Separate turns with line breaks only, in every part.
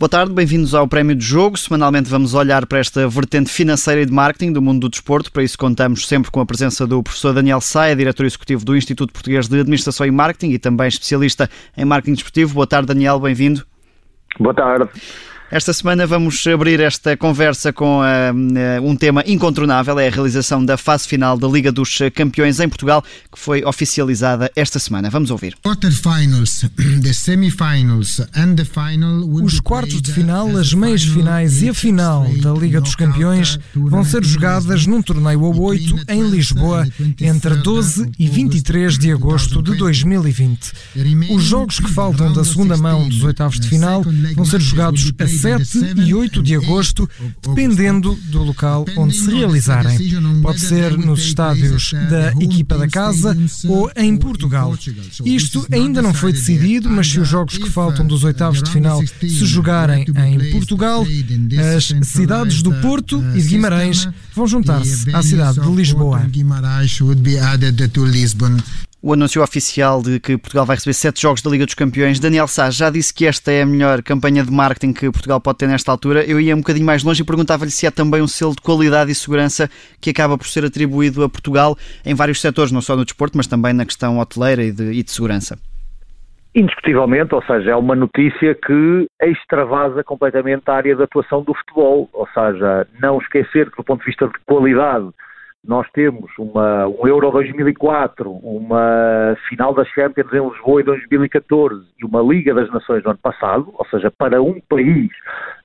Boa tarde, bem-vindos ao Prémio de Jogo. Semanalmente vamos olhar para esta vertente financeira e de marketing do mundo do desporto. Para isso contamos sempre com a presença do professor Daniel Saia, diretor executivo do Instituto Português de Administração e Marketing e também especialista em marketing desportivo. Boa tarde, Daniel, bem-vindo.
Boa tarde.
Esta semana vamos abrir esta conversa com uh, um tema incontornável, é a realização da fase final da Liga dos Campeões em Portugal, que foi oficializada esta semana. Vamos ouvir.
Os quartos de final, as meias finais e a final da Liga dos Campeões vão ser jogadas num torneio a 8 em Lisboa entre 12 e 23 de agosto de 2020. Os jogos que faltam da segunda mão dos oitavos de final vão ser jogados a 7 e 8 de agosto, dependendo do local onde se realizarem. Pode ser nos estádios da equipa da casa ou em Portugal. Isto ainda não foi decidido, mas se os jogos que faltam dos oitavos de final se jogarem em Portugal, as cidades do Porto e de Guimarães vão juntar-se à cidade de Lisboa.
O anúncio oficial de que Portugal vai receber sete jogos da Liga dos Campeões. Daniel Sá já disse que esta é a melhor campanha de marketing que Portugal pode ter nesta altura. Eu ia um bocadinho mais longe e perguntava-lhe se há também um selo de qualidade e segurança que acaba por ser atribuído a Portugal em vários setores, não só no desporto, mas também na questão hoteleira e de, e de segurança.
Indiscutivelmente, ou seja, é uma notícia que extravasa completamente a área de atuação do futebol, ou seja, não esquecer que do ponto de vista de qualidade nós temos uma, um Euro 2004, uma final das Champions em Lisboa em 2014 e uma Liga das Nações no ano passado, ou seja, para um país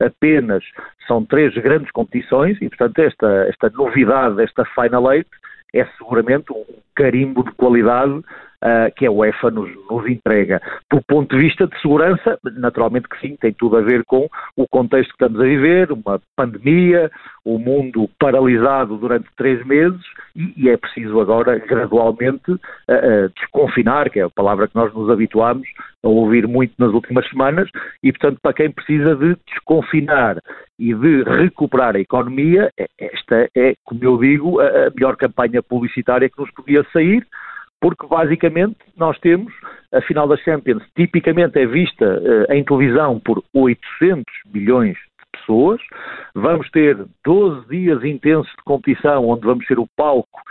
apenas são três grandes competições e, portanto, esta, esta novidade, esta Final Eight, é seguramente um carimbo de qualidade uh, que a UEFA nos, nos, entrega. Do ponto de vista de segurança, naturalmente que sim, tem tudo a ver com o contexto que estamos a viver, uma pandemia, o mundo paralisado durante três meses e, e é preciso agora gradualmente uh, uh, desconfinar, que é a palavra que nós nos habituámos a ouvir muito nas últimas semanas, e portanto para quem precisa de desconfinar e de recuperar a economia, é, esta é, como eu digo, a melhor campanha publicitária que nos podia sair, porque basicamente nós temos a final da Champions, tipicamente é vista uh, em televisão por 800 bilhões de pessoas, vamos ter 12 dias intensos de competição onde vamos ser o palco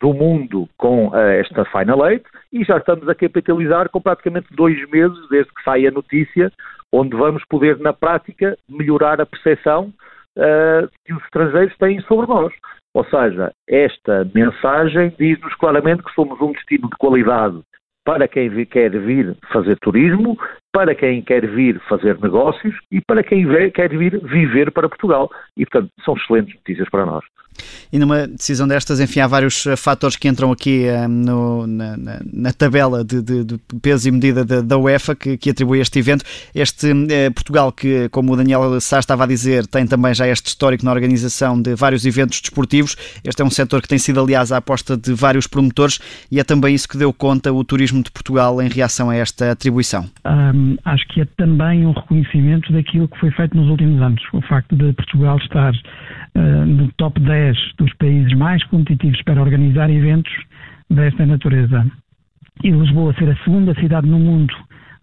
do mundo com uh, esta Final Eight e já estamos a capitalizar com praticamente dois meses desde que sai a notícia, onde vamos poder na prática melhorar a percepção uh, que os estrangeiros têm sobre nós. Ou seja, esta mensagem diz-nos claramente que somos um destino de qualidade para quem quer vir fazer turismo, para quem quer vir fazer negócios e para quem quer vir viver para Portugal. E, portanto, são excelentes notícias para nós.
E numa decisão destas, enfim, há vários eh, fatores que entram aqui eh, no, na, na, tabela de, de, de, peso e medida da, da UEFA que, que, atribui este evento. Este eh, Portugal, que, como o Daniel Sá estava a dizer, tem também já este histórico na organização de vários eventos desportivos. Este é um setor que tem sido, aliás, a aposta de vários promotores e é também isso que deu conta o turismo de Portugal em reação a esta atribuição.
Um, acho que é também um reconhecimento daquilo que foi feito nos últimos anos. O facto de Portugal estar uh, no top 10 dos países mais competitivos para organizar eventos desta natureza. E Lisboa ser a segunda cidade no mundo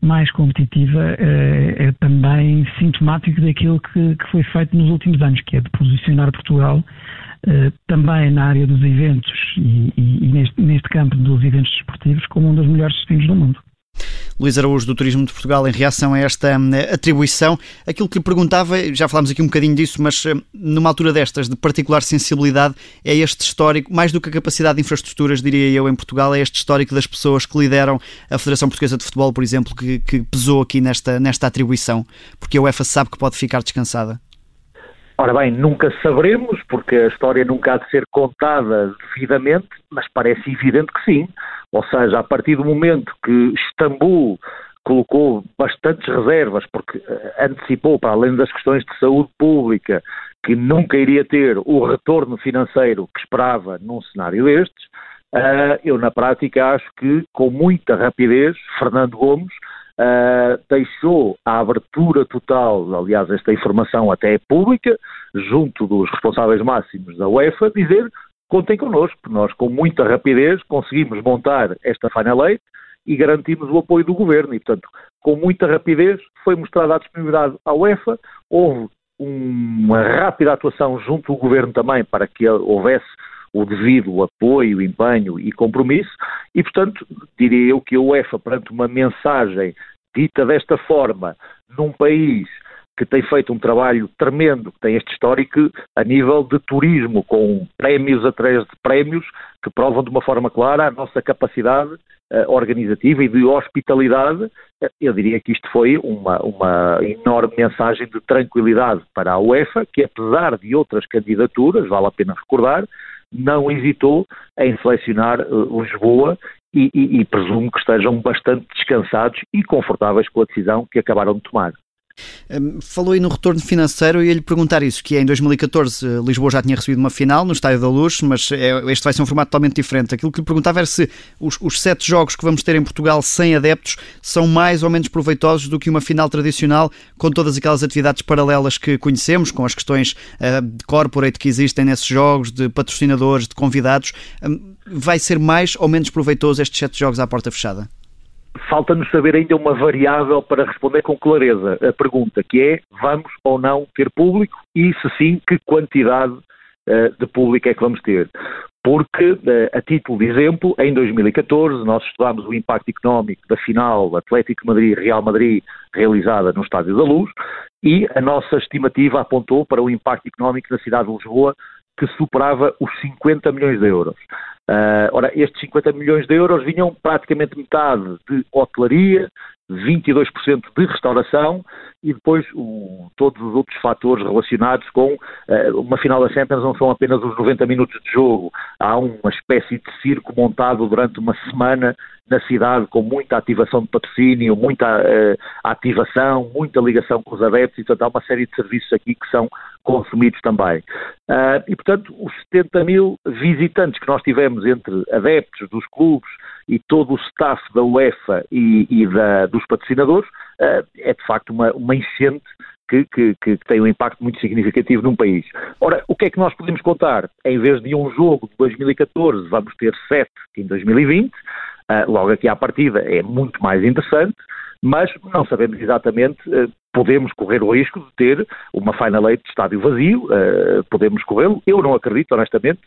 mais competitiva é, é também sintomático daquilo que, que, foi feito nos últimos anos, que é de posicionar Portugal eh, também na área dos eventos e, e, e neste, neste campo dos eventos desportivos como um dos melhores destinos do mundo.
Luís Araújo do Turismo de Portugal em reação a esta hum, atribuição. Aquilo que lhe perguntava, já falámos aqui um bocadinho disso, mas hum, numa altura destas de particular sensibilidade, é este histórico, mais do que a capacidade de infraestruturas, diria eu, em Portugal, é este histórico das pessoas que lideram a Federação Portuguesa de Futebol, por exemplo, que, que pesou aqui nesta, nesta atribuição, porque a UEFA sabe que pode ficar descansada.
Ora bem, nunca saberemos, porque a história nunca há de ser contada devidamente, mas parece evidente que sim. Ou seja, a partir do momento que Istambul colocou bastantes reservas, porque eh, antecipou, para além das questões de saúde pública, que nunca iria ter o retorno financeiro que esperava num cenário destes, uh, eu na prática acho que com muita rapidez Fernando Gomes uh, deixou a abertura total, aliás esta informação até é pública, junto dos responsáveis máximos da UEFA, dizer contem connosco, nós com muita rapidez conseguimos montar esta Final Eight e garantimos o apoio do governo. E, portanto, com muita rapidez foi mostrada a disponibilidade à UEFA, houve uma rápida atuação junto do governo também para que houvesse o devido apoio, empenho e compromisso, e, portanto, diria eu que a UEFA, perante uma mensagem dita desta forma, num país que tem feito um trabalho tremendo, que tem este histórico a nível de turismo, com prémios atrás de prémios, que provam de uma forma clara a nossa capacidade uh, organizativa e de hospitalidade. Uh, eu diria que isto foi uma, uma enorme mensagem de tranquilidade para a UEFA, que apesar de outras candidaturas, vale a pena recordar, não hesitou em selecionar Lisboa e, e, e presumo que estejam bastante descansados e confortáveis com a decisão que acabaram de tomar.
Hum, falou aí no retorno financeiro e ia lhe perguntar isso, que é em 2014 eh, Lisboa já tinha recebido uma final no Estádio da Luz, mas é, este vai ser um formato totalmente diferente. Aquilo que lhe perguntava era se os, os, sete jogos que vamos ter em Portugal sem adeptos são mais ou menos proveitosos do que uma final tradicional com todas aquelas atividades paralelas que conhecemos, com as questões uh, de corporate que existem nesses jogos, de patrocinadores, de convidados. Um, vai ser mais ou menos proveitoso estes sete jogos à porta fechada?
Falta-nos saber ainda uma variável para responder com clareza a pergunta, que é vamos ou não ter público e, se sim, que quantidade uh, de público é que vamos ter. Porque, uh, a título de exemplo, em 2014 nós estudámos o impacto económico da final Atlético Madrid-Real Madrid realizada no Estádio da Luz e a nossa estimativa apontou para o impacto económico na cidade de Lisboa que superava os 50 milhões de euros. Uh, ora, estes 50 milhões de euros vinham praticamente metade de hotelaria, 22% de restauração e depois o, todos os outros fatores relacionados com uh, uma final da Champions não são apenas os 90 minutos de jogo, há uma espécie de circo montado durante uma semana na cidade com muita ativação de patrocínio, muita uh, ativação, muita ligação com os adeptos e portanto há uma série de serviços aqui que são consumidos também. Uh, e portanto os 70 mil visitantes que nós tivemos entre adeptos dos clubes e todo o staff da UEFA e, e da, dos patrocinadores uh, é de facto uma, uma enchente que, que, que, tem um impacto muito significativo num país. Ora, o que é que nós podemos contar? Em vez de um jogo de 2014, vamos ter sete em 2020, uh, ah, logo aqui à partida é muito mais interessante, mas não sabemos exatamente, uh, podemos correr o risco de ter uma Final Eight de estádio vazio, uh, podemos corrê-lo, eu não acredito, honestamente,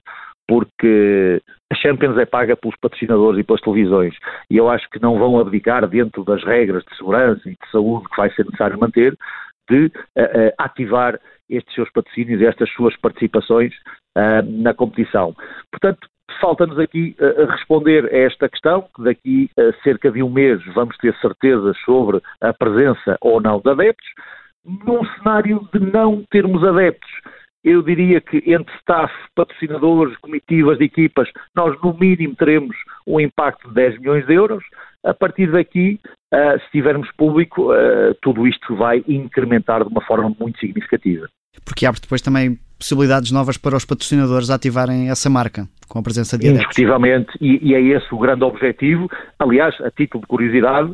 porque a Champions é paga pelos patrocinadores e pelas televisões e eu acho que não vão abdicar dentro das regras de segurança e de saúde que vai ser necessário manter de uh, uh, ativar estes seus patrocínios e estas suas participações uh, na competição. Portanto, falta-nos aqui responder a esta questão, que daqui a cerca de um mês vamos ter certezas sobre a presença ou não de adeptos, num cenário de não termos adeptos eu diria que entre staff, patrocinadores, comitivas de equipas, nós no mínimo teremos um impacto de 10 milhões de euros. A partir daqui, uh, se tivermos público, uh, tudo isto vai incrementar de uma forma muito significativa.
Porque abre depois também possibilidades novas para os patrocinadores ativarem essa marca, com a presença de adeptos.
Indiscutivelmente, e, e é esse o grande objetivo. Aliás, a título de curiosidade,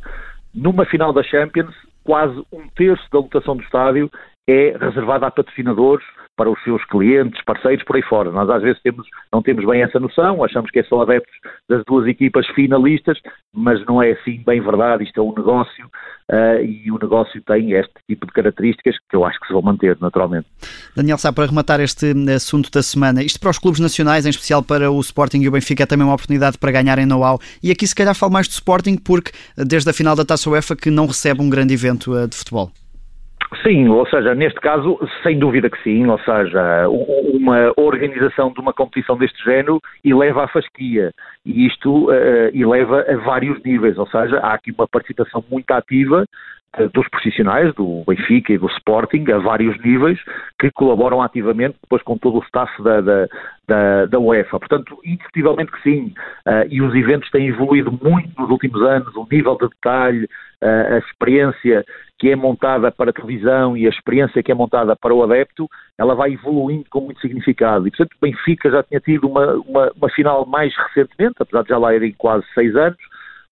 numa final da Champions, quase um terço da lotação do estádio é reservada a patrocinadores para os seus clientes, parceiros, por aí fora. Nós às vezes temos, não temos bem essa noção, achamos que é só adeptos das duas equipas finalistas, mas não é assim bem verdade, isto é um negócio uh, e o negócio tem este tipo de características que eu acho que se vão manter naturalmente.
Daniel Sá, para rematar este assunto da semana, isto para os clubes nacionais, em especial para o Sporting e o Benfica, é também uma oportunidade para ganharem know-how e aqui se calhar falo mais do Sporting porque desde a final da Taça UEFA que não recebe um grande evento de futebol.
Sim, ou seja, neste caso, sem dúvida que sim, ou seja, uma organização de uma competição deste género eleva a fasquia e isto uh, eleva a vários níveis, ou seja, há aqui uma participação muito ativa uh, dos profissionais do Benfica e do Sporting a vários níveis que colaboram ativamente depois com todo o staff da, da, da, da UEFA. Portanto, indiscutivelmente que sim, uh, e os eventos têm evoluído muito nos últimos anos, o nível de detalhe, a experiência que é montada para a televisão e a experiência que é montada para o adepto, ela vai evoluindo com muito significado. E, portanto, o Benfica já tinha tido uma, uma, uma final mais recentemente, apesar de já lá irem quase seis anos,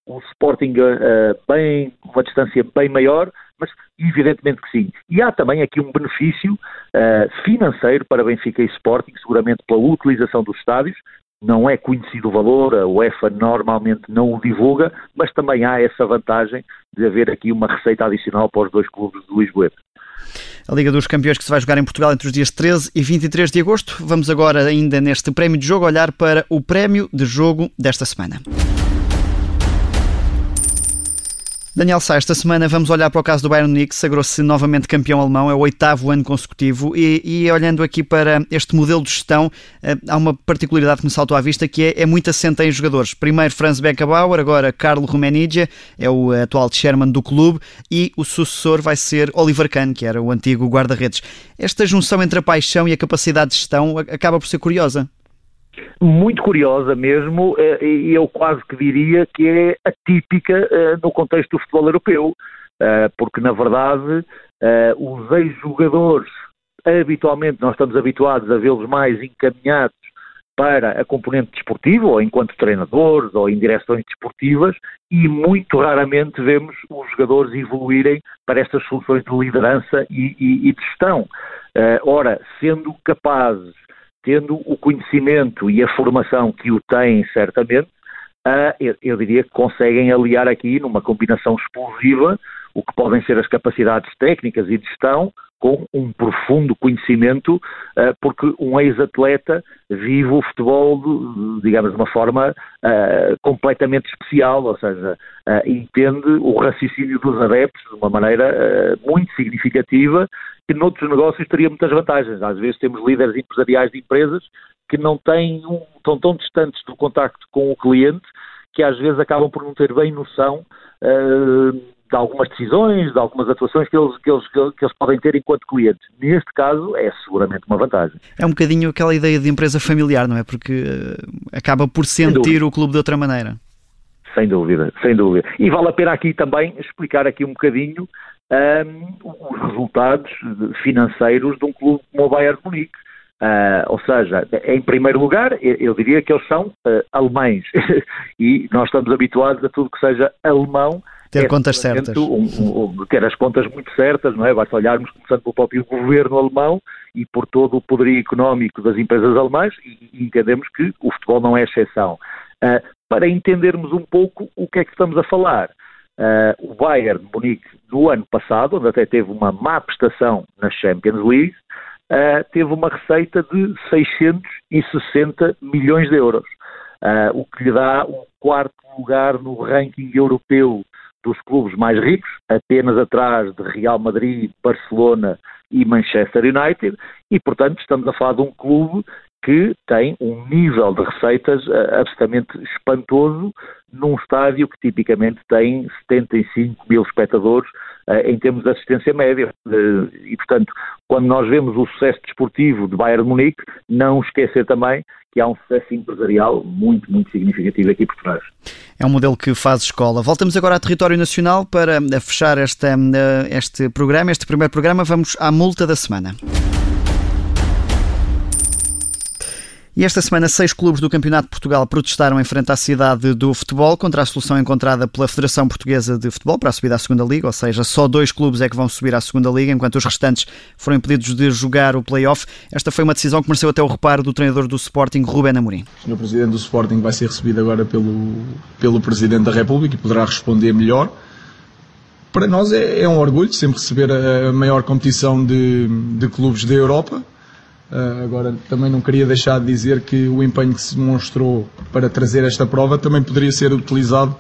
o Sporting uh, bem, uma distância bem maior, mas evidentemente que sim. E há também aqui um benefício uh, financeiro para Benfica e Sporting, seguramente pela utilização dos estádios, não é conhecido o valor, a UEFA normalmente não o divulga, mas também há essa vantagem de haver aqui uma receita adicional para os dois clubes de Lisboa.
A Liga dos Campeões que se vai jogar em Portugal entre os dias 13 e 23 de agosto. Vamos agora, ainda neste prémio de jogo, olhar para o prémio de jogo desta semana. Daniel Sá, esta semana vamos olhar para o caso do Bayern Munique, sagrou-se novamente campeão alemão, é o oitavo ano consecutivo e, e, olhando aqui para este modelo de gestão, eh, há uma particularidade que me saltou à vista que é, é muito assente em jogadores. Primeiro Franz Beckenbauer, agora Carlo Rummenigge, é o atual chairman do clube e o sucessor vai ser Oliver Kahn, que era o antigo guarda-redes. Esta junção entre a paixão e a capacidade de gestão acaba por ser curiosa
muito curiosa mesmo, eh, e eu quase que diria que é atípica eh, no contexto do futebol europeu, eh, porque na verdade os ex-jogadores, habitualmente nós estamos habituados a vê-los mais encaminhados para a componente desportiva, ou enquanto treinadores, ou em direções desportivas, e muito raramente vemos os jogadores evoluírem para estas soluções de liderança e, e, e de gestão. ora, sendo capazes tendo o conhecimento e a formação que o têm, certamente, uh, eu, eu, diria que conseguem aliar aqui, numa combinação explosiva, o que podem ser as capacidades técnicas e de gestão, com um profundo conhecimento, uh, porque um ex-atleta vive o futebol, digamos, de uma forma uh, completamente especial, ou seja, entende o raciocínio dos adeptos de uma maneira muito significativa que noutros negócios teria muitas vantagens. Às vezes temos líderes empresariais de empresas que não têm um, estão tão distantes do contacto com o cliente que às vezes acabam por não ter bem noção uh, de algumas decisões, de algumas atuações que eles, que, eles, que eles podem ter enquanto clientes. Neste caso, é seguramente uma vantagem.
É um bocadinho aquela ideia de empresa familiar, não é? Porque uh, acaba por sentir o clube de outra maneira.
Sem dúvida, sem dúvida. E vale a pena aqui também explicar aqui um bocadinho um, os resultados financeiros de um clube como o Bayern Munique. Uh, ou seja, em primeiro lugar, eu diria que eles são uh, alemães e nós estamos habituados a tudo que seja alemão.
Ter é, contas certas.
Um, um, ter as contas muito certas, não é? Basta olharmos, começando pelo próprio governo alemão e por todo o poderio económico das empresas alemãs e, entendemos que o futebol não é exceção. Uh, para entendermos um pouco o que é que estamos a falar. Uh, o Bayern de Munique do ano passado, onde até teve uma má prestação na Champions League, uh, teve uma receita de 660 milhões de euros, uh, o que lhe dá o quarto lugar no ranking europeu dos clubes mais ricos, apenas atrás de Real Madrid, Barcelona e Manchester United, e portanto estamos a falar de um clube que tem um nível de receitas uh, absolutamente espantoso num estádio que tipicamente tem 75 mil espectadores em termos de assistência média. Uh, e, portanto, quando nós vemos o sucesso desportivo de Bayern de Munique, não esquecer também que há um sucesso empresarial muito, muito significativo aqui por trás.
É um modelo que faz escola. Voltamos agora ao território nacional para fechar esta, este programa, este primeiro programa. Vamos à multa da semana. E esta semana, seis clubes do Campeonato de Portugal protestaram em frente à cidade do futebol contra a solução encontrada pela Federação Portuguesa de Futebol para a subida à segunda Liga, ou seja, só dois clubes é que vão subir à segunda Liga, enquanto os restantes foram impedidos de jogar o play-off. Esta foi uma decisão que mereceu até o reparo do treinador do Sporting, Ruben Amorim.
O senhor Presidente do Sporting vai ser recebido agora pelo, pelo Presidente da República e poderá responder melhor. Para nós é, é um orgulho sempre receber a maior competição de, de clubes da Europa Uh, agora, também não queria deixar de dizer que o empenho que se demonstrou para trazer esta prova também poderia ser utilizado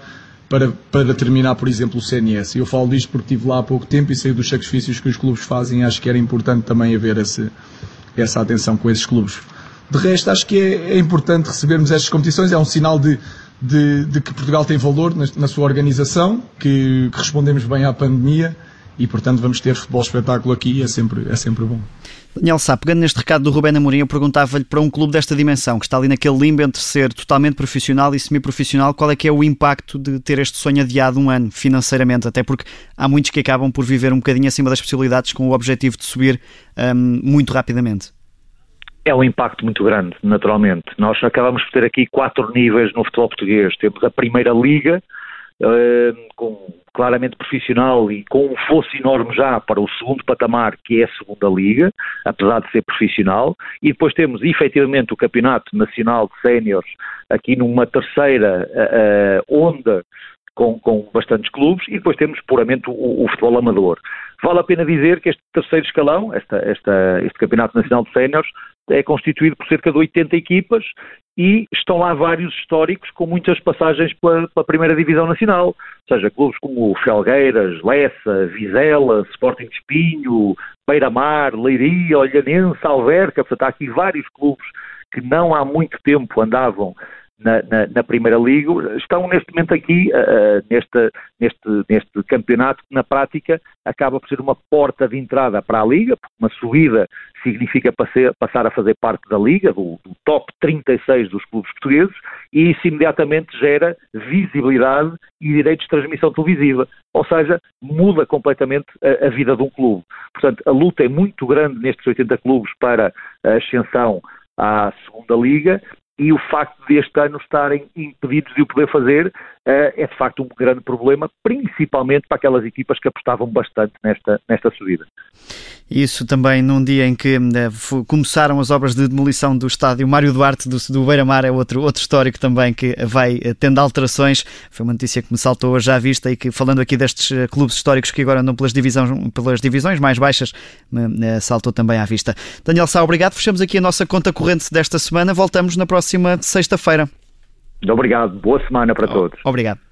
para, para terminar, por exemplo, o CNS. Eu falo disto porque estive lá há pouco tempo e sei dos sacrifícios que os clubes fazem. Acho que era importante também haver esse, essa atenção com esses clubes. De resto, acho que é, é importante recebermos estas competições. É um sinal de, de, de que Portugal tem valor na, na sua organização, que, que respondemos bem à pandemia e, portanto, vamos ter futebol espetáculo aqui. É sempre, é sempre bom.
Daniel Sá, pegando neste recado do Rubén Amorim, eu perguntava-lhe para um clube desta dimensão, que está ali naquele limbo entre ser totalmente profissional e semi-profissional, qual é que é o impacto de ter este sonho adiado um ano financeiramente? Até porque há muitos que acabam por viver um bocadinho acima das possibilidades com o objetivo de subir um, muito rapidamente.
É um impacto muito grande, naturalmente. Nós acabamos por ter aqui quatro níveis no futebol português. Temos a Primeira Liga, com claramente profissional e com um fosso enorme já para o segundo patamar, que é a segunda liga, apesar de ser profissional, e depois temos efetivamente o Campeonato Nacional de Séniores aqui numa terceira uh, onda com, com, bastantes clubes e depois temos puramente o, o, futebol amador. Vale a pena dizer que este terceiro escalão, esta, esta, este Campeonato Nacional de Séniores, é constituído por cerca de 80 equipas e estão lá vários históricos com muitas passagens pela, pela primeira divisão nacional, ou seja, clubes como Felgueiras, Lessa, Vizela, Sporting Espinho, Beira-Mar, Leiria, Olhanense, Alverca, portanto há aqui vários clubes que não há muito tempo andavam na, na, na, Primeira Liga, estão neste momento aqui, uh, neste, neste, neste campeonato, que na prática acaba por ser uma porta de entrada para a Liga, porque uma subida significa passar a fazer parte da Liga, do, do, top 36 dos clubes portugueses, e isso imediatamente gera visibilidade e direitos de transmissão televisiva. Ou seja, muda completamente a, a vida de um clube. Portanto, a luta é muito grande nestes 80 clubes para a ascensão à segunda liga e o facto deste ano estarem impedidos de o poder fazer é de facto um grande problema, principalmente para aquelas equipas que apostavam bastante nesta, nesta subida.
Isso também num dia em que uh, começaram as obras de demolição do estádio Mário Duarte do, do Beira-Mar, é outro, outro histórico também que vai uh, tendo alterações. Foi uma notícia que me saltou hoje à vista e que, falando aqui destes clubes históricos que agora andam pelas divisões, pelas divisões mais baixas, me saltou também à vista. Daniel Sá, obrigado. Fechamos aqui a nossa conta corrente desta semana. Voltamos na próxima sexta-feira.
Obrigado. Boa semana para todos.
Obrigado.